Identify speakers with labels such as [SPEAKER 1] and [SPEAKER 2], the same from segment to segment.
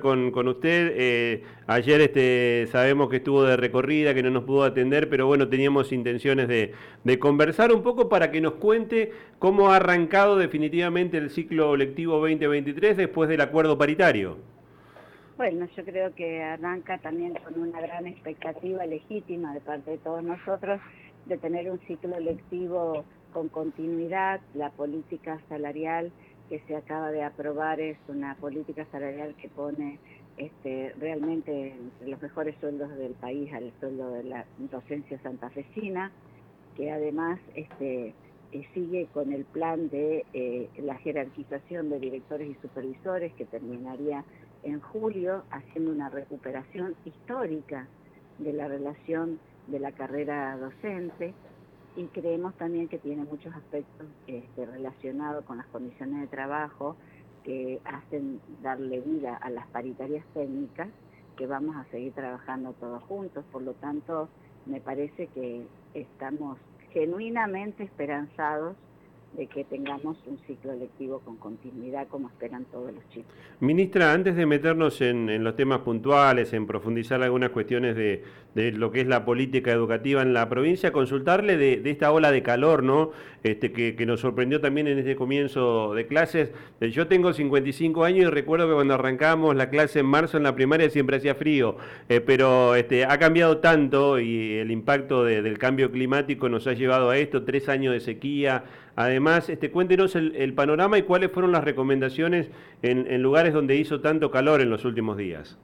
[SPEAKER 1] con, con usted. Eh, ayer este, sabemos que estuvo de recorrida, que no nos pudo atender, pero bueno, teníamos intenciones de, conversar un poco para que nos cuente cómo ha arrancado definitivamente el ciclo lectivo 2023 después del acuerdo paritario.
[SPEAKER 2] Bueno, yo creo que arranca también con una gran expectativa legítima de parte de todos nosotros de tener un ciclo lectivo con continuidad, la política salarial que se acaba de aprobar es una política salarial que pone este, realmente entre los mejores sueldos del país al sueldo de la docencia santafesina, que además este, eh, sigue con el plan de eh, la jerarquización de directores y supervisores que terminaría en julio, haciendo una recuperación histórica de la relación de la carrera docente y creemos también que tiene muchos aspectos este, relacionados con las condiciones de trabajo que hacen darle vida a las paritarias técnicas que vamos a seguir trabajando todos juntos. Por lo tanto, me parece que estamos genuinamente esperanzados de que tengamos un ciclo lectivo con continuidad como esperan todos los chicos.
[SPEAKER 1] Ministra, antes de meternos en, los temas puntuales, en profundizar algunas cuestiones de, lo que es la política educativa en la provincia, consultarle de, esta ola de calor, ¿no? Este, que, nos sorprendió también en este comienzo de clases. Eh, yo tengo 55 años y recuerdo que cuando arrancamos la clase en marzo en la primaria siempre hacía frío, eh, pero este, ha cambiado tanto y el impacto del cambio climático nos ha llevado a esto, tres años de sequía, Además, este, cuéntenos el, panorama y cuáles fueron las recomendaciones en, lugares donde hizo tanto calor en los últimos días.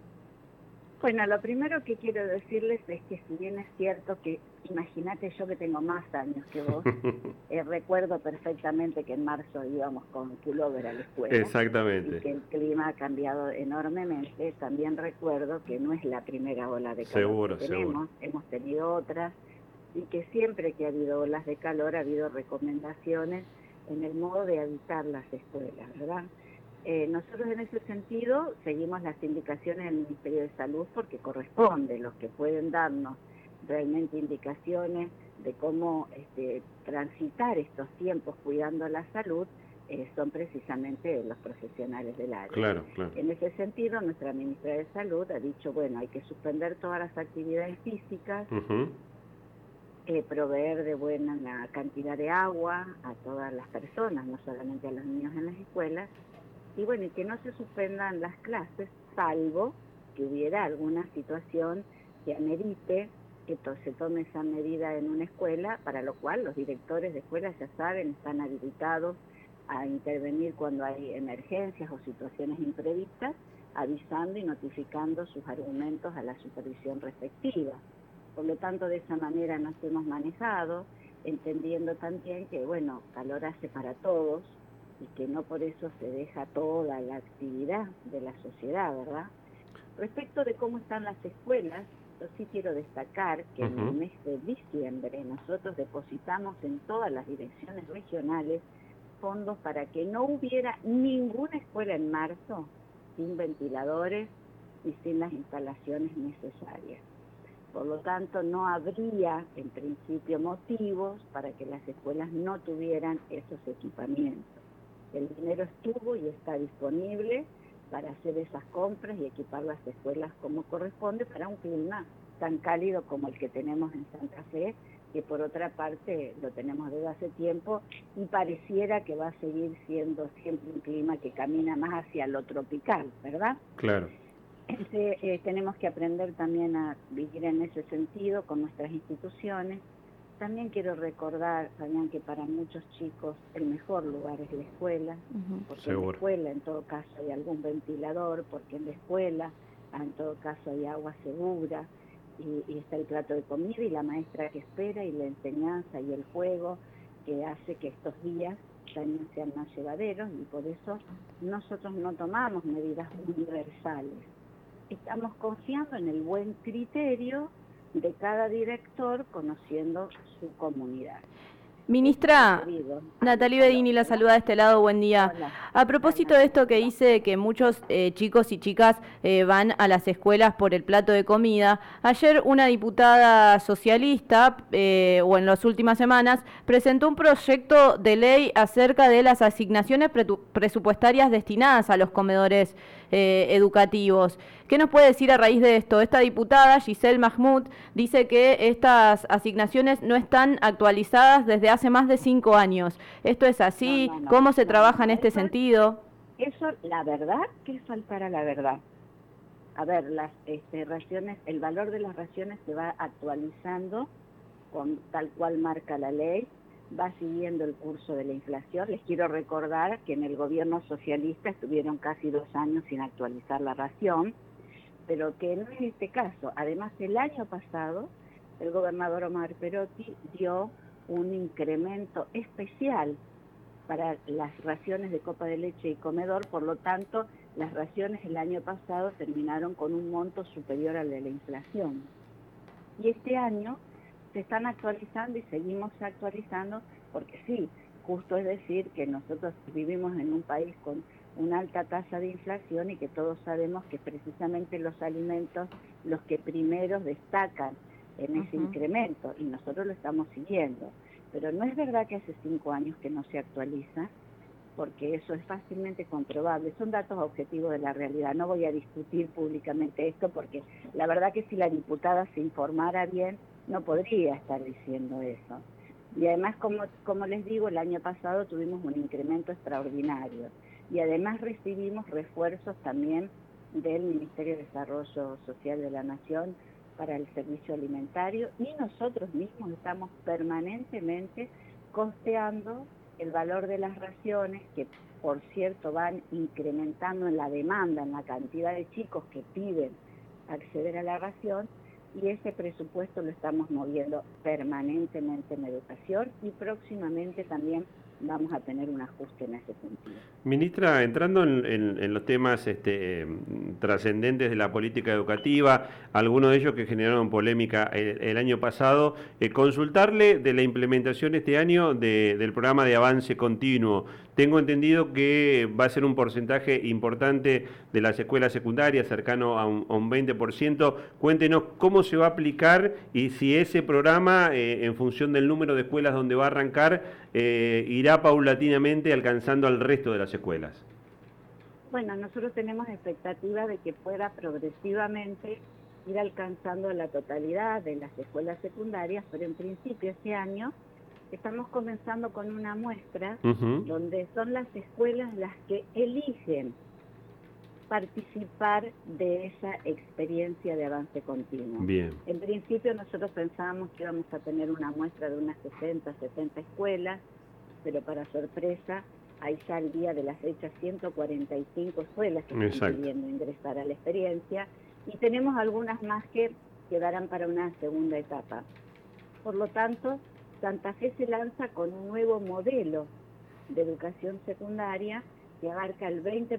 [SPEAKER 2] Bueno, lo primero que quiero decirles es que si bien es cierto que, imagínate yo que tengo más años que vos, eh, recuerdo perfectamente que en marzo íbamos con pullover a la escuela.
[SPEAKER 1] Exactamente.
[SPEAKER 2] Y que el clima ha cambiado enormemente. También recuerdo que no es la primera ola de calor que tenemos, hemos tenido otras y que siempre que ha habido olas de calor ha habido recomendaciones en el modo de habitar las escuelas, ¿verdad? Eh, nosotros en ese sentido seguimos las indicaciones del Ministerio de Salud porque corresponde, los que pueden darnos realmente indicaciones de cómo este, transitar estos tiempos cuidando la salud eh, son precisamente los profesionales del área.
[SPEAKER 1] Claro, claro.
[SPEAKER 2] En ese sentido, nuestra ministra de Salud ha dicho, bueno, hay que suspender todas las actividades físicas, eh, proveer de buena cantidad de agua a todas las personas, no solamente a los niños en las escuelas, y bueno, y que no se suspendan las clases, salvo que hubiera alguna situación que amerite que se tome esa medida en una escuela, para lo cual los directores de escuelas ya saben, están habilitados a intervenir cuando hay emergencias o situaciones imprevistas, avisando y notificando sus argumentos a la supervisión respectiva. Por lo tanto, de esa manera nos hemos manejado, entendiendo también que, bueno, calor hace para todos y que no por eso se deja toda la actividad de la sociedad, ¿verdad? Respecto de cómo están las escuelas, yo sí quiero destacar que en el mes de diciembre nosotros depositamos en todas las direcciones regionales fondos para que no hubiera ninguna escuela en marzo sin ventiladores y sin las instalaciones necesarias. Por lo tanto, no habría en principio motivos para que las escuelas no tuvieran esos equipamientos. El dinero estuvo y está disponible para hacer esas compras y equipar las escuelas como corresponde para un clima tan cálido como el que tenemos en Santa Fe, que por otra parte lo tenemos desde hace tiempo y pareciera que va a seguir siendo siempre un clima que camina más hacia lo tropical, ¿verdad?
[SPEAKER 1] Claro.
[SPEAKER 2] Eh, tenemos que aprender también a vivir en ese sentido con nuestras instituciones. También quiero recordar, Fabián, que para muchos chicos el mejor lugar es la escuela, porque en la escuela en todo caso hay algún ventilador, porque en la escuela en todo caso hay agua segura y, y está el plato de comida y la maestra que espera y la enseñanza y el juego que hace que estos días también sean más llevaderos y por eso nosotros no tomamos medidas universales estamos confiando en el buen criterio de cada director conociendo su comunidad.
[SPEAKER 3] Ministra, Natalie Bedini la saluda de este lado, buen día. A propósito de esto que dice que muchos eh, chicos y chicas eh, van a las escuelas por el plato de comida, ayer una diputada socialista, eh, o en las últimas semanas, presentó un proyecto de ley acerca de las asignaciones presupuestarias destinadas a los comedores eh, educativos. ¿Qué nos puede decir a raíz de esto? Esta diputada, Giselle Mahmoud, dice que estas asignaciones no están actualizadas desde hace más de cinco años. ¿Esto es así? ¿Cómo se trabaja en este sentido?
[SPEAKER 2] Eso, la verdad, que es faltar a la verdad. A ver, las este, raciones, el valor de las raciones se va actualizando con tal cual marca la ley, va siguiendo el curso de la inflación. Les quiero recordar que en el gobierno socialista estuvieron casi dos años sin actualizar la ración, pero que no es este caso. Además, el año pasado, el gobernador Omar Perotti dio un incremento especial para las raciones de copa de leche y comedor, por lo tanto, las raciones el año pasado terminaron con un monto superior al de la inflación. Y este año se están actualizando y seguimos actualizando porque sí, justo es decir que nosotros vivimos en un país con una alta tasa de inflación y que todos sabemos que precisamente los alimentos los que primero destacan en ese incremento y nosotros lo estamos siguiendo. Pero no es verdad que hace cinco años que no se actualiza, porque eso es fácilmente comprobable. Son datos objetivos de la realidad. No voy a discutir públicamente esto porque la verdad que si la diputada se informara bien, no podría estar diciendo eso. Y además, como, como les digo, el año pasado tuvimos un incremento extraordinario y además recibimos refuerzos también del Ministerio de Desarrollo Social de la Nación para el servicio alimentario y nosotros mismos estamos permanentemente costeando el valor de las raciones que por cierto van incrementando en la demanda, en la cantidad de chicos que piden acceder a la ración y ese presupuesto lo estamos moviendo permanentemente en educación y próximamente también vamos a tener un ajuste en ese sentido.
[SPEAKER 1] Ministra, entrando en, los temas este, trascendentes de la política educativa, algunos de ellos que generaron polémica el, año pasado, eh, consultarle de la implementación este año del programa de avance continuo. Tengo entendido que va a ser un porcentaje importante de las escuelas secundarias, cercano a un, 20%. Cuéntenos cómo se va a aplicar y si ese programa, eh, en función del número de escuelas donde va a arrancar, eh, irá paulatinamente alcanzando al resto de las escuelas.
[SPEAKER 2] Bueno, nosotros tenemos expectativa de que pueda progresivamente ir alcanzando la totalidad de las escuelas secundarias, pero en principio este año estamos comenzando con una muestra donde son las escuelas las que eligen participar de esa experiencia de avance continuo.
[SPEAKER 1] Bien.
[SPEAKER 2] En principio nosotros pensábamos que íbamos a tener una muestra de unas 60, 70 escuelas, pero para sorpresa hay ya el día de la fecha 145 escuelas que están pidiendo ingresar a la experiencia y tenemos algunas más que quedarán para una segunda etapa. Por lo tanto, Santa Fe se lanza con un nuevo modelo de educación secundaria que abarca el 20%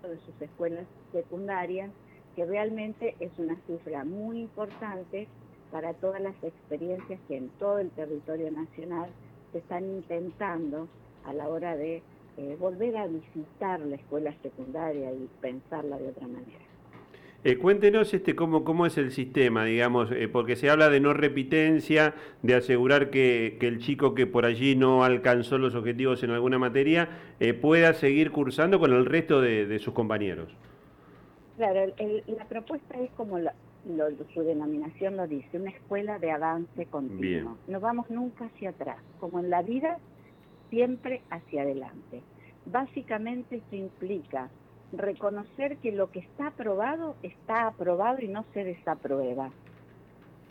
[SPEAKER 2] de sus escuelas secundarias, que realmente es una cifra muy importante para todas las experiencias que en todo el territorio nacional se están intentando a la hora de eh, volver a visitar la escuela secundaria y pensarla de otra manera.
[SPEAKER 1] Eh, cuéntenos este, cómo, cómo es el sistema, digamos, eh, porque se habla de no repitencia, de asegurar que, el chico que por allí no alcanzó los objetivos en alguna materia eh, pueda seguir cursando con el resto de, sus compañeros.
[SPEAKER 2] Claro, la propuesta es como su denominación lo dice, una escuela de avance continuo. No vamos nunca hacia atrás, como en la vida, siempre hacia adelante. Básicamente esto implica reconocer que lo que está aprobado está aprobado y no se desaprueba.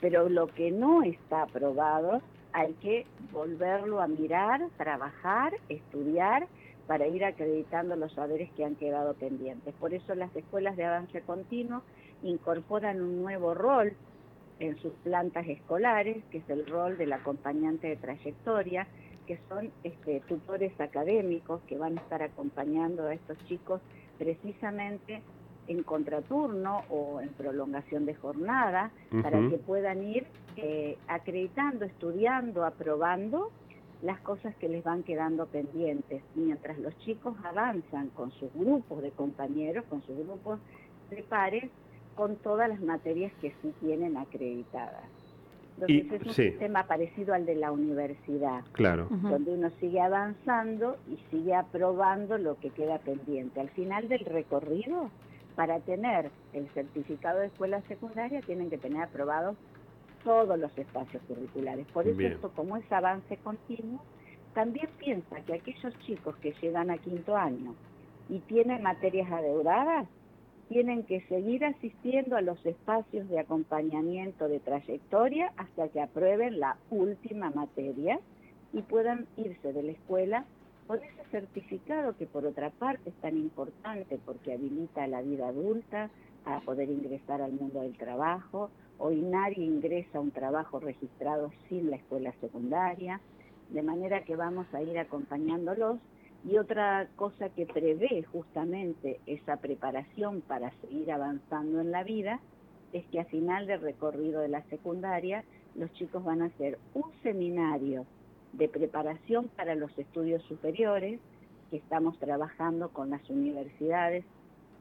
[SPEAKER 2] Pero lo que no está aprobado hay que volverlo a mirar, trabajar, estudiar para ir acreditando los saberes que han quedado pendientes. Por eso las escuelas de avance continuo incorporan un nuevo rol en sus plantas escolares, que es el rol del acompañante de trayectoria, que son este, tutores académicos que van a estar acompañando a estos chicos precisamente en contraturno o en prolongación de jornada para que puedan ir eh, acreditando, estudiando, aprobando las cosas que les van quedando pendientes, mientras los chicos avanzan con sus grupos de compañeros, con sus grupos de pares, con todas las materias que sí tienen acreditadas. Entonces es un sistema parecido al de la universidad,
[SPEAKER 1] claro.
[SPEAKER 2] donde uno sigue avanzando y sigue aprobando lo que queda pendiente. Al final del recorrido, para tener el certificado de escuela secundaria tienen que tener aprobados todos los espacios curriculares. Por eso esto, como es avance continuo, también piensa que aquellos chicos que llegan a quinto año y tienen materias adeudadas, tienen que seguir asistiendo a los espacios de acompañamiento de trayectoria hasta que aprueben la última materia y puedan irse de la escuela con ese certificado que por otra parte es tan importante porque habilita a la vida adulta a poder ingresar al mundo del trabajo. Hoy nadie ingresa a un trabajo registrado sin la escuela secundaria, de manera que vamos a ir acompañándolos. Y otra cosa que prevé justamente esa preparación para seguir avanzando en la vida es que a final del recorrido de la secundaria los chicos van a hacer un seminario de preparación para los estudios superiores, que estamos trabajando con las universidades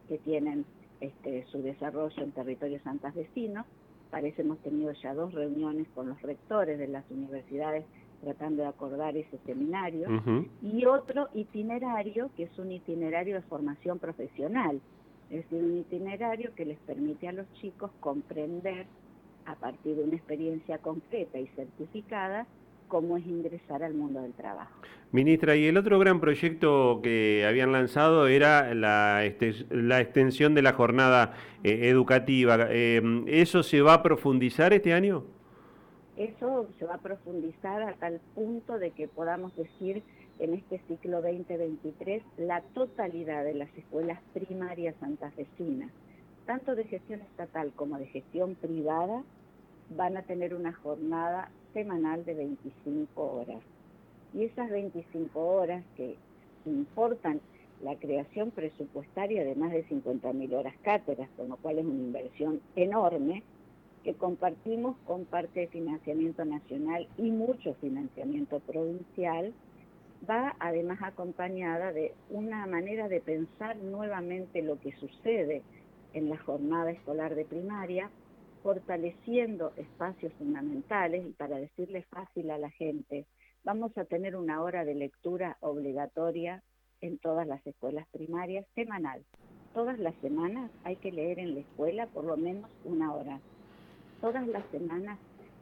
[SPEAKER 2] que tienen este, su desarrollo en territorio santafesino. Parece hemos tenido ya dos reuniones con los rectores de las universidades tratando de acordar ese seminario, y otro itinerario que es un itinerario de formación profesional, es decir, un itinerario que les permite a los chicos comprender a partir de una experiencia concreta y certificada cómo es ingresar al mundo del trabajo.
[SPEAKER 1] Ministra, y el otro gran proyecto que habían lanzado era la, la extensión de la jornada eh, educativa. Eh, ¿Eso se va a profundizar este año?
[SPEAKER 2] Eso se va a profundizar a tal punto de que podamos decir en este ciclo 2023 la totalidad de las escuelas primarias santafesinas, tanto de gestión estatal como de gestión privada, van a tener una jornada semanal de 25 horas. Y esas 25 horas que importan la creación presupuestaria de más de 50.000 horas cátedras, con lo cual es una inversión enorme, que compartimos con parte de financiamiento nacional y mucho financiamiento provincial, va además acompañada de una manera de pensar nuevamente lo que sucede en la jornada escolar de primaria, fortaleciendo espacios fundamentales y para decirle fácil a la gente, vamos a tener una hora de lectura obligatoria en todas las escuelas primarias semanal. Todas las semanas hay que leer en la escuela por lo menos una hora. Todas las semanas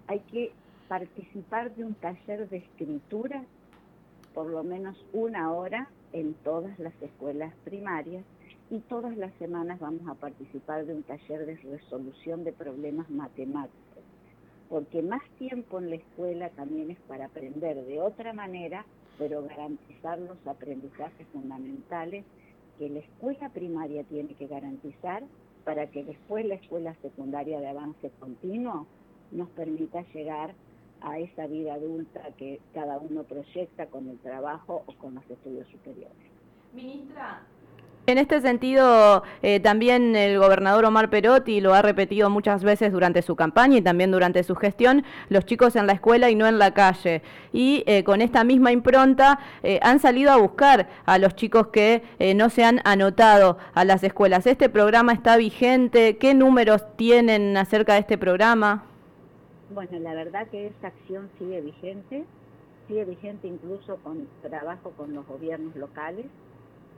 [SPEAKER 2] hay que participar de un taller de escritura por lo menos una hora en todas las escuelas primarias y todas las semanas vamos a participar de un taller de resolución de problemas matemáticos, porque más tiempo en la escuela también es para aprender de otra manera, pero garantizar los aprendizajes fundamentales que la escuela primaria tiene que garantizar para que después la escuela secundaria de avance continuo nos permita llegar a esa vida adulta que cada uno proyecta con el trabajo o con los estudios superiores.
[SPEAKER 3] Ministra, en este sentido, eh, también el gobernador Omar Perotti lo ha repetido muchas veces durante su campaña y también durante su gestión, los chicos en la escuela y no en la calle. Y eh, con esta misma impronta eh, han salido a buscar a los chicos que no se han anotado a las escuelas. ¿Este programa está vigente? ¿Qué números tienen acerca de este programa?
[SPEAKER 2] Bueno, la verdad que esta acción sigue vigente, sigue vigente incluso con trabajo con los gobiernos locales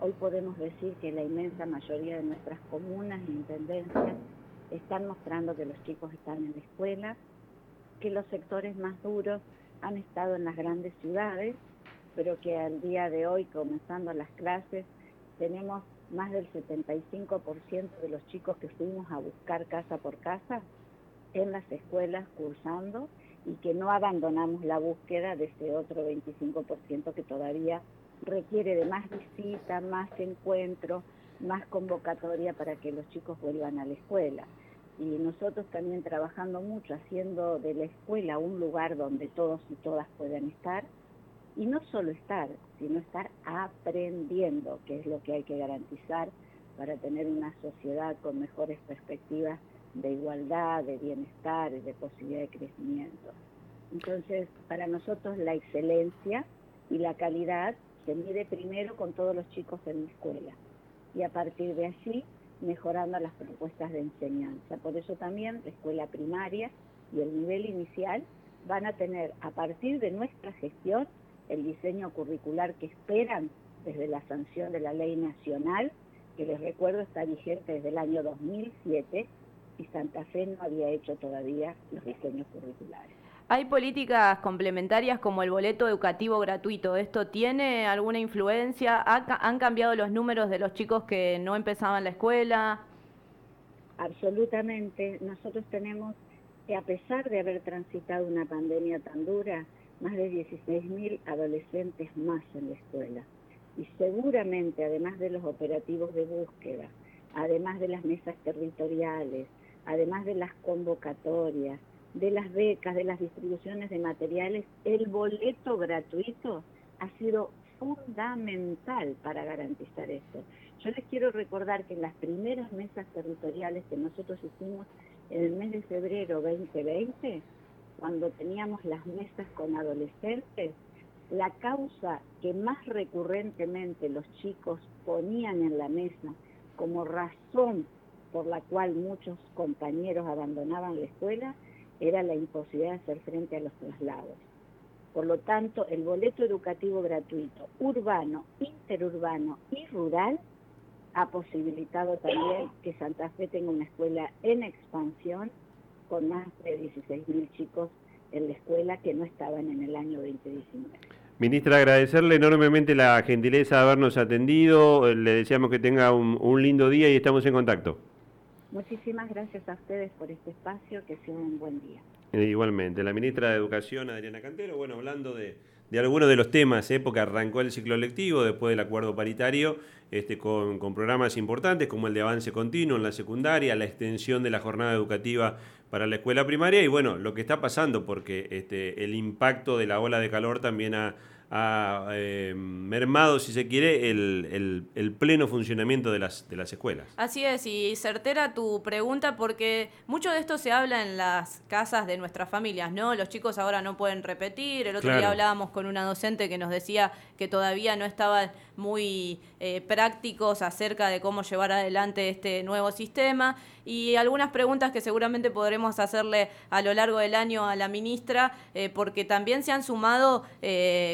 [SPEAKER 2] Hoy podemos decir que la inmensa mayoría de nuestras comunas e intendencias están mostrando que los chicos están en la escuela, que los sectores más duros han estado en las grandes ciudades, pero que al día de hoy, comenzando las clases, tenemos más del 75% de los chicos que fuimos a buscar casa por casa en las escuelas cursando y que no abandonamos la búsqueda de ese otro 25% que todavía requiere de más visitas, más encuentros, más convocatoria para que los chicos vuelvan a la escuela. Y nosotros también trabajando mucho, haciendo de la escuela un lugar donde todos y todas puedan estar, y no solo estar, sino estar aprendiendo, que es lo que hay que garantizar para tener una sociedad con mejores perspectivas de igualdad, de bienestar, y de posibilidad de crecimiento. Entonces, para nosotros la excelencia y la calidad se mide primero con todos los chicos en la escuela y a partir de allí mejorando las propuestas de enseñanza. Por eso también la escuela primaria y el nivel inicial van a tener a partir de nuestra gestión el diseño curricular que esperan desde la sanción de la ley nacional, que les recuerdo está vigente desde el año 2007 y Santa Fe no había hecho todavía los diseños curriculares.
[SPEAKER 3] Hay políticas complementarias como el boleto educativo gratuito. ¿Esto tiene alguna influencia? ¿Han cambiado los números de los chicos que no empezaban la escuela?
[SPEAKER 2] Absolutamente. Nosotros tenemos a pesar de haber transitado una pandemia tan dura, más de 16.000 adolescentes más en la escuela. Y seguramente, además de los operativos de búsqueda, además de las mesas territoriales, además de las convocatorias, de las becas, de las distribuciones de materiales, el boleto gratuito ha sido fundamental para garantizar esto. Yo les quiero recordar que en las primeras mesas territoriales que nosotros hicimos en el mes de febrero 2020, cuando teníamos las mesas con adolescentes, la causa que más recurrentemente los chicos ponían en la mesa como razón por la cual muchos compañeros abandonaban la escuela era la imposibilidad de hacer frente a los traslados. Por lo tanto, el boleto educativo gratuito urbano, interurbano y rural ha posibilitado también que Santa Fe tenga una escuela en expansión con más de 16.000 chicos en la escuela que no estaban en el año 2019.
[SPEAKER 1] Ministra, agradecerle enormemente la gentileza de habernos atendido, le deseamos que tenga un lindo día y estamos en contacto.
[SPEAKER 2] Muchísimas gracias a ustedes por este espacio, que sea un buen día.
[SPEAKER 1] Eh, igualmente, la ministra de Educación, Adriana Cantero, bueno, hablando de, algunos de los temas, ¿eh? porque arrancó el ciclo lectivo después del acuerdo paritario, este, con, programas importantes como el de avance continuo en la secundaria, la extensión de la jornada educativa para la escuela primaria y bueno, lo que está pasando, porque este, el impacto de la ola de calor también ha, ha eh, mermado, si se quiere, el, el, pleno funcionamiento de las, de las escuelas.
[SPEAKER 3] Así es, y certera tu pregunta porque mucho de esto se habla en las casas de nuestras familias, ¿no? Los chicos ahora no pueden repetir, el otro día hablábamos con una docente que nos decía que todavía no estaban muy eh, prácticos acerca de cómo llevar adelante este nuevo sistema y algunas preguntas que seguramente podremos hacerle a lo largo del año a la ministra, eh, porque también se han sumado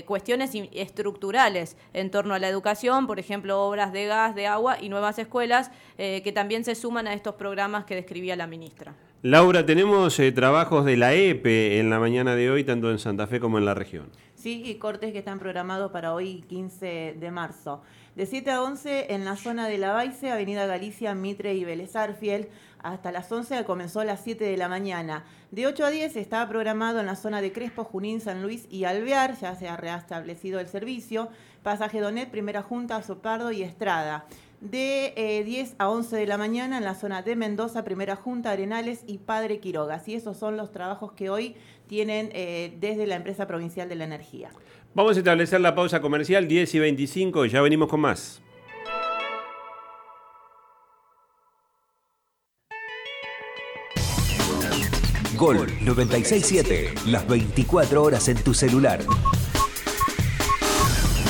[SPEAKER 3] cuestiones estructurales en torno a la educación, por ejemplo, obras de gas, de agua y nuevas escuelas eh, que también se suman a estos programas que describía la ministra.
[SPEAKER 1] Laura, tenemos eh, trabajos de la EPE en la mañana de hoy, tanto en Santa Fe como en la región.
[SPEAKER 4] Sí, y cortes que están programados para hoy, 15 de marzo. De 7 a 11 en la zona de La Baice, Avenida Galicia, Mitre y Vélez hasta las 11 comenzó a las 7 de la mañana. De 8 a 10 estaba programado en la zona de Crespo, Junín, San Luis y Alvear, ya se ha reestablecido el servicio. Pasaje Donet, Primera Junta, Sopardo y Estrada. De 10 eh, a 11 de la mañana en la zona de Mendoza, Primera Junta, Arenales y Padre Quiroga. Y esos son los trabajos que hoy tienen eh, desde la empresa provincial de la energía.
[SPEAKER 1] Vamos a establecer la pausa comercial 10 y 25 y ya venimos con más.
[SPEAKER 5] Gol 967, las 24 horas en tu celular.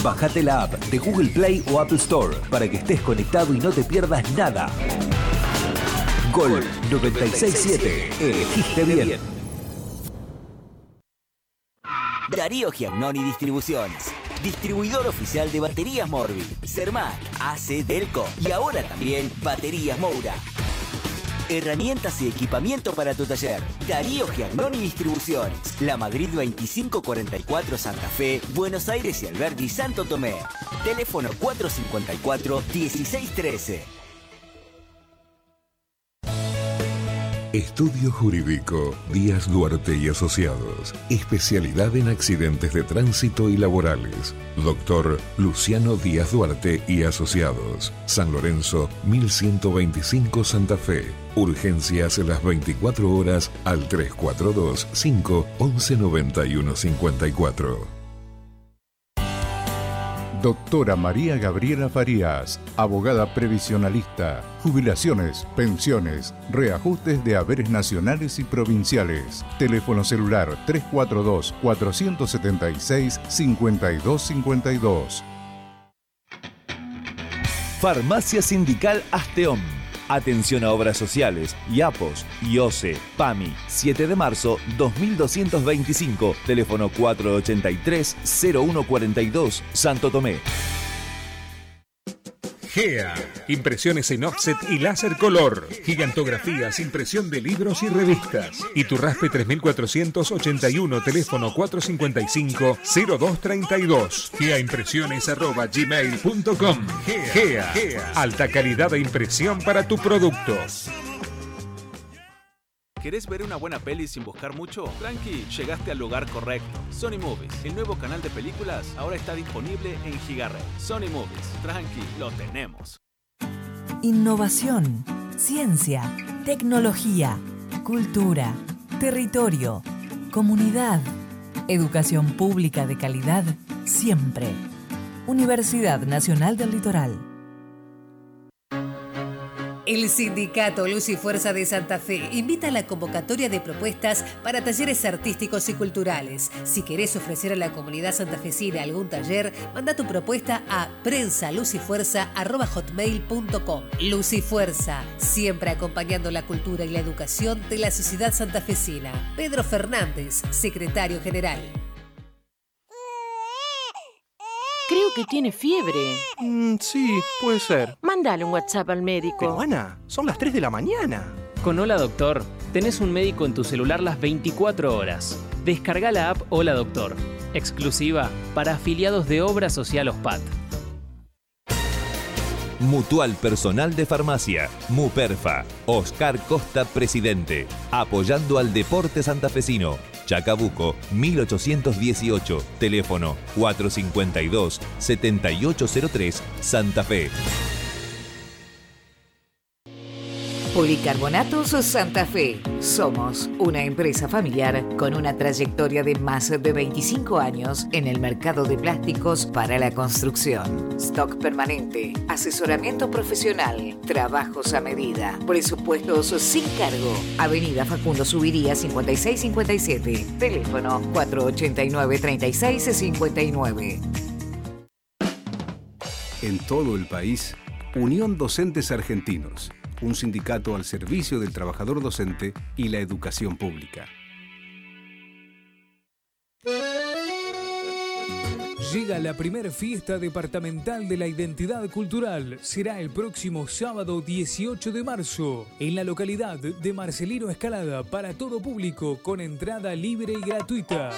[SPEAKER 5] Bájate la app de Google Play o Apple Store para que estés conectado y no te pierdas nada. Gol 967, elegiste bien.
[SPEAKER 6] Darío Giannoni Distribuciones. Distribuidor oficial de baterías Morbi, Cermac, AC Delco y ahora también Baterías Moura. Herramientas y equipamiento para tu taller. Darío Giannoni Distribuciones. La Madrid 2544 Santa Fe, Buenos Aires y Alberdi Santo Tomé. Teléfono 454 1613.
[SPEAKER 7] Estudio Jurídico Díaz Duarte y Asociados. Especialidad en accidentes de tránsito y laborales. Doctor Luciano Díaz Duarte y Asociados. San Lorenzo, 1125 Santa Fe. Urgencias las 24 horas al 342 5 11 91 54.
[SPEAKER 8] Doctora María Gabriela Farías, abogada previsionalista, jubilaciones, pensiones, reajustes de haberes nacionales y provinciales. Teléfono celular 342-476-5252.
[SPEAKER 5] Farmacia Sindical Asteón Atención a Obras Sociales, IAPOS, IOSE, PAMI, 7 de marzo 2225, teléfono 483-0142, Santo Tomé.
[SPEAKER 7] GEA. Impresiones en offset y láser color. Gigantografías, impresión de libros y revistas. Y tu raspe 3481, teléfono 455-0232. GEAimpresiones arroba gmail.com. GEA. GEA. Alta calidad de impresión para tu producto.
[SPEAKER 9] ¿Querés ver una buena peli sin buscar mucho? Tranqui, llegaste al lugar correcto. Sony Movies, el nuevo canal de películas, ahora está disponible en Gigared. Sony Movies, tranqui, lo tenemos.
[SPEAKER 10] Innovación, ciencia, tecnología, cultura, territorio, comunidad, educación pública de calidad, siempre. Universidad Nacional del Litoral.
[SPEAKER 11] El Sindicato Luz y Fuerza de Santa Fe invita a la convocatoria de propuestas para talleres artísticos y culturales. Si querés ofrecer a la comunidad santafesina algún taller, manda tu propuesta a prensalucyfuerza.com. Luz y Fuerza, siempre acompañando la cultura y la educación de la sociedad santafesina. Pedro Fernández, secretario general.
[SPEAKER 12] Creo que tiene fiebre.
[SPEAKER 13] Mm, sí, puede ser.
[SPEAKER 12] Mándale un WhatsApp al médico.
[SPEAKER 13] Pero Ana, son las 3 de la mañana.
[SPEAKER 14] Con Hola Doctor, tenés un médico en tu celular las 24 horas. Descarga la app Hola Doctor, exclusiva para afiliados de Obra Social OSPAT.
[SPEAKER 5] Mutual Personal de Farmacia, MUPERFA, Oscar Costa Presidente, apoyando al deporte santafesino. Chacabuco 1818, teléfono 452-7803, Santa Fe.
[SPEAKER 10] Policarbonatos Santa Fe. Somos una empresa familiar con una trayectoria de más de 25 años en el mercado de plásticos para la construcción. Stock permanente, asesoramiento profesional, trabajos a medida, presupuestos sin cargo. Avenida Facundo Subiría 5657. Teléfono 489-3659.
[SPEAKER 15] En todo el país, Unión Docentes Argentinos un sindicato al servicio del trabajador docente y la educación pública.
[SPEAKER 16] Llega la primera fiesta departamental de la identidad cultural. Será el próximo sábado 18 de marzo en la localidad de Marcelino Escalada para todo público con entrada libre y gratuita.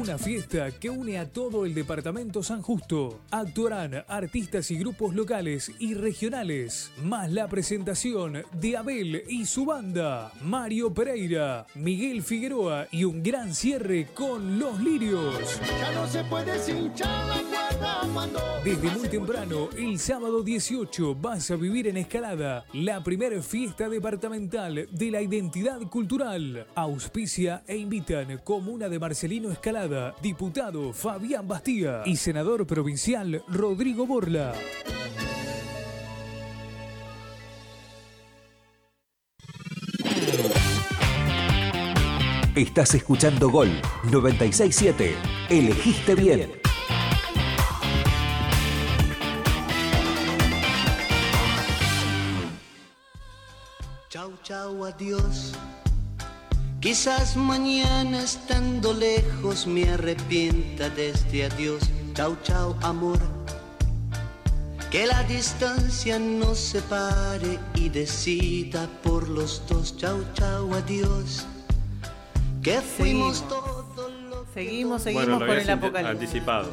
[SPEAKER 16] Una fiesta que une a todo el departamento San Justo. Actuarán artistas y grupos locales y regionales, más la presentación de Abel y su banda, Mario Pereira, Miguel Figueroa y un gran cierre con Los Lirios. Desde muy temprano, el sábado 18, vas a vivir en Escalada la primera fiesta departamental de la identidad cultural. Auspicia e invitan Comuna de Marcelino Escalada diputado Fabián Bastía y senador provincial Rodrigo Borla.
[SPEAKER 5] Estás escuchando Gol 967. Elegiste bien.
[SPEAKER 17] Chau, chau, adiós. Quizás mañana estando lejos me arrepienta de este adiós. Chau, chau, amor. Que la distancia nos separe y decida por los dos. Chau, chau, adiós. Que fuimos todos.
[SPEAKER 18] Seguimos, seguimos con el apocalipsis.
[SPEAKER 1] Anticipado.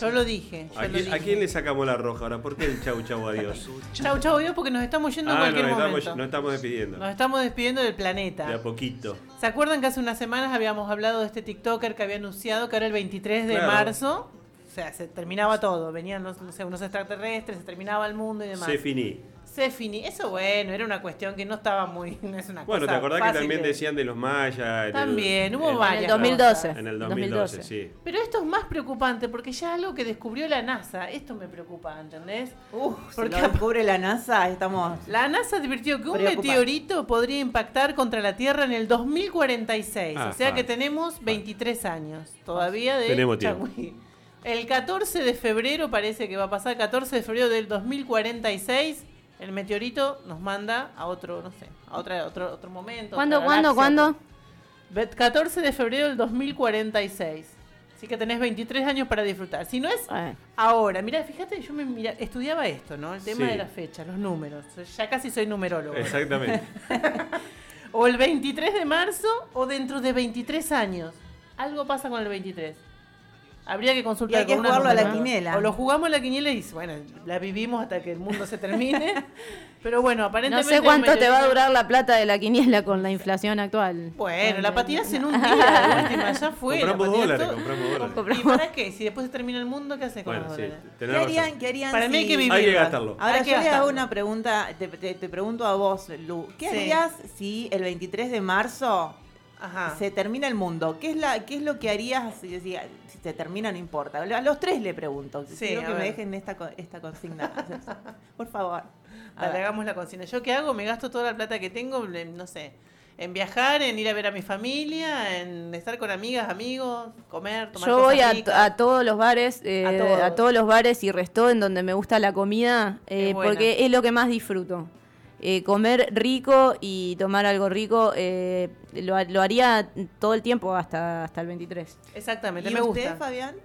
[SPEAKER 18] Yo lo dije.
[SPEAKER 1] ¿A, quién, ¿A, quién, le sacamos la roja ahora? ¿Por qué el chau chau adiós?
[SPEAKER 18] chau chau adiós porque nos estamos yendo en
[SPEAKER 1] ah,
[SPEAKER 18] cualquier
[SPEAKER 1] nos
[SPEAKER 18] momento.
[SPEAKER 1] Estamos, nos estamos despidiendo.
[SPEAKER 18] Nos estamos despidiendo del planeta.
[SPEAKER 1] De a poquito.
[SPEAKER 18] ¿Se acuerdan que hace unas semanas habíamos hablado de este TikToker que había anunciado que era el 23 de claro. marzo? O sea, se terminaba todo. Venían los, no sé, unos extraterrestres, se terminaba el mundo y demás.
[SPEAKER 1] Se finí.
[SPEAKER 18] Se finí. Eso bueno, era una cuestión que no estaba muy. No es una
[SPEAKER 1] bueno,
[SPEAKER 18] cosa
[SPEAKER 1] ¿te acordás que también
[SPEAKER 18] de...
[SPEAKER 1] decían de los mayas?
[SPEAKER 18] También, hubo
[SPEAKER 1] en,
[SPEAKER 18] varias.
[SPEAKER 3] En el 2012.
[SPEAKER 1] En el 2012, 2012, sí.
[SPEAKER 18] Pero esto es más preocupante porque ya algo que descubrió la NASA. Esto me preocupa, ¿entendés?
[SPEAKER 4] Uf, porque si lo descubre la NASA, estamos.
[SPEAKER 18] La NASA advirtió que un meteorito podría impactar contra la Tierra en el 2046. Ah, o sea ah, que tenemos 23 ah. años todavía de.
[SPEAKER 1] Tenemos tiempo.
[SPEAKER 18] El 14 de febrero parece que va a pasar, 14 de febrero del 2046, el meteorito nos manda a otro, no sé, a otra, otro, otro momento.
[SPEAKER 3] ¿Cuándo, cuándo, cuándo?
[SPEAKER 18] 14 de febrero del 2046. Así que tenés 23 años para disfrutar. Si no es ahora, mira, fíjate, yo me mira, estudiaba esto, ¿no? El tema
[SPEAKER 1] Sí.
[SPEAKER 18] de la fecha, los números. Ya casi soy numerólogo.
[SPEAKER 1] Exactamente.
[SPEAKER 18] o el 23 de marzo o dentro de 23 años. Algo pasa con el 23. Habría que consultar
[SPEAKER 4] Y hay que
[SPEAKER 18] con una
[SPEAKER 4] jugarlo a la quiniela.
[SPEAKER 18] O lo jugamos a la quiniela y bueno, la vivimos hasta que el mundo se termine. Pero bueno,
[SPEAKER 3] No
[SPEAKER 18] aparentemente.
[SPEAKER 3] sé cuánto te va a durar la plata de la quiniela con la inflación actual.
[SPEAKER 18] Bueno, la patinás en un día, última, ya fue.
[SPEAKER 1] Compramos dólares,
[SPEAKER 18] todo-
[SPEAKER 1] compramos dólares.
[SPEAKER 18] ¿Y para qué? Si después se termina el mundo, ¿qué haces con
[SPEAKER 1] Bueno,
[SPEAKER 18] los
[SPEAKER 1] sí,
[SPEAKER 18] dólares?
[SPEAKER 4] ¿Qué harían, qué harían
[SPEAKER 18] Para mí hay
[SPEAKER 4] si-
[SPEAKER 18] que vivir.
[SPEAKER 1] Hay que gastarlo.
[SPEAKER 4] Ahora
[SPEAKER 18] Hay que
[SPEAKER 4] yo le hago
[SPEAKER 18] gastarlo.
[SPEAKER 4] una pregunta, te, te- te pregunto a vos, Lu. ¿Qué
[SPEAKER 18] Sí.
[SPEAKER 4] harías si el 23 de marzo
[SPEAKER 18] Ajá.
[SPEAKER 4] se termina el mundo? ¿Qué es, la, qué es lo que harías si, si- si se termina? No importa. A los tres le pregunto.
[SPEAKER 18] Sí,
[SPEAKER 4] Quiero que me dejen esta, co- esta consigna. Por favor. A ver.
[SPEAKER 18] hagamos la consigna. ¿Yo qué hago? Me gasto toda la plata que tengo, en, no sé, en viajar, en ir a ver a mi familia, en estar con amigas, amigos, comer, tomar
[SPEAKER 3] Yo
[SPEAKER 18] cosas
[SPEAKER 3] voy a, a todos los bares, eh,
[SPEAKER 18] A
[SPEAKER 3] a,
[SPEAKER 18] todos.
[SPEAKER 3] todos. los bares y restó en donde me gusta la comida, eh, porque es lo que más disfruto. Eh, comer rico y tomar algo rico eh, lo, lo haría todo el tiempo hasta, hasta el 23.
[SPEAKER 18] Exactamente,
[SPEAKER 4] ¿Y
[SPEAKER 18] me
[SPEAKER 4] usted,
[SPEAKER 18] gusta.
[SPEAKER 4] Fabián?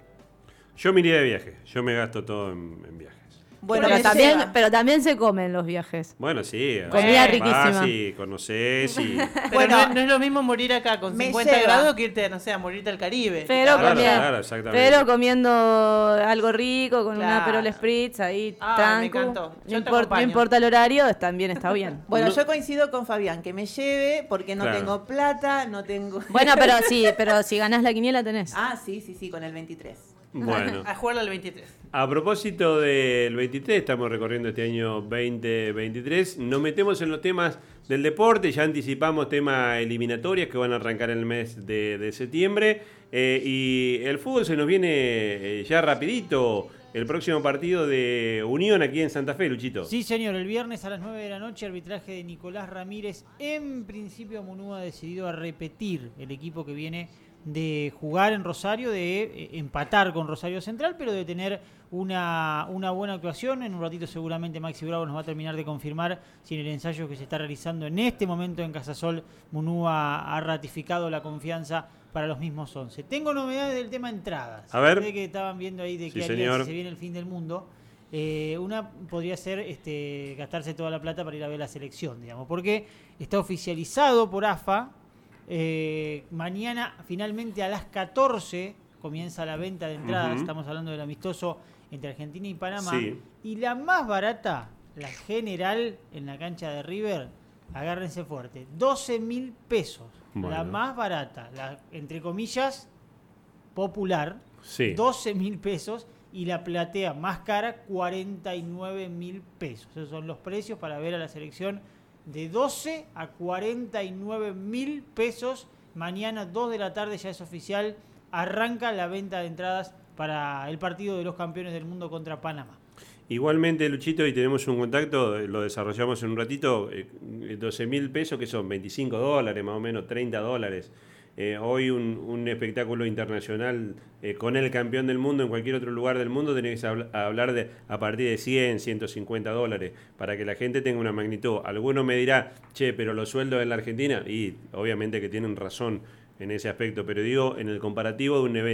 [SPEAKER 1] Yo me iría de viaje. Yo me gasto todo en, en viajes.
[SPEAKER 4] Bueno,
[SPEAKER 3] pero, también,
[SPEAKER 4] lleva.
[SPEAKER 3] pero también se comen los viajes.
[SPEAKER 1] Bueno, sí.
[SPEAKER 3] Comida
[SPEAKER 1] vas
[SPEAKER 3] riquísima.
[SPEAKER 1] y conocés y...
[SPEAKER 18] Pero
[SPEAKER 4] Bueno,
[SPEAKER 18] no, es- no es lo mismo morir acá con
[SPEAKER 4] me
[SPEAKER 18] 50
[SPEAKER 4] lleva.
[SPEAKER 18] grados que irte, no sé, a morirte al Caribe.
[SPEAKER 3] Pero,
[SPEAKER 1] Claro,
[SPEAKER 3] comiendo,
[SPEAKER 1] claro, exactamente.
[SPEAKER 3] pero comiendo algo rico, con una
[SPEAKER 18] Claro.
[SPEAKER 3] Perol Spritz, ahí
[SPEAKER 18] Ah, me encantó.
[SPEAKER 3] No, importa el horario, también está bien.
[SPEAKER 4] Bueno,
[SPEAKER 1] No-
[SPEAKER 4] yo coincido con Fabián, que me lleve porque no
[SPEAKER 1] Claro.
[SPEAKER 4] tengo plata, no tengo...
[SPEAKER 3] Bueno, pero sí, pero si ganás la quiniela tenés.
[SPEAKER 4] Ah, sí, sí, sí, con el 23.
[SPEAKER 1] Bueno.
[SPEAKER 18] A jugarlo al 23.
[SPEAKER 1] A propósito del 23, estamos recorriendo este año 2023. Nos metemos en los temas del deporte, ya anticipamos temas eliminatorias que van a arrancar en el mes de, de septiembre. eh, y el fútbol se nos viene eh, ya rapidito. El próximo partido de Unión aquí en Santa Fe, Luchito.
[SPEAKER 19] Sí, señor, el viernes a las 9 de la noche, arbitraje de Nicolás Ramírez. En principio, Monú ha decidido a repetir el equipo que viene de jugar en Rosario, de eh, empatar con Rosario Central, pero de tener una, una buena actuación. En un ratito seguramente Maxi Bravo nos va a terminar de confirmar si en el ensayo que se está realizando en este momento en Casasol, Munú ha, ratificado la confianza para los mismos 11. Tengo novedades del tema entradas.
[SPEAKER 1] A ver.
[SPEAKER 19] Que estaban viendo ahí de que si se viene el fin del mundo. Eh, una podría ser este, gastarse toda la plata para ir a ver la selección, digamos, porque está oficializado por AFA. Eh, mañana, finalmente a las 14, comienza la venta de entradas. Estamos hablando del amistoso entre Argentina y Panamá.
[SPEAKER 1] Sí.
[SPEAKER 19] Y la más barata, la general en la cancha de River, agárrense fuerte, 12 mil pesos. La más barata, la, entre comillas, popular,
[SPEAKER 1] Sí.
[SPEAKER 19] 12 mil pesos y la platea más cara 49 mil pesos. Esos son los precios para ver a la selección de 12 a 49 mil pesos. Mañana 2 de la tarde ya es oficial. Arranca la venta de entradas para el partido de los campeones del mundo contra Panamá.
[SPEAKER 1] Igualmente, Luchito, y tenemos un contacto, eh, lo desarrollamos en un ratito, eh, 12 mil pesos, que son 25 dólares, más o menos 30 dólares. Eh, hoy un, un espectáculo internacional eh, con el campeón del mundo en cualquier otro lugar del mundo tenés que habl- hablar de a partir de 100, 150 dólares para que la gente tenga una magnitud. Alguno me dirá, che, pero los sueldos en la Argentina, y obviamente que tienen razón en ese aspecto, pero digo, en el comparativo de un evento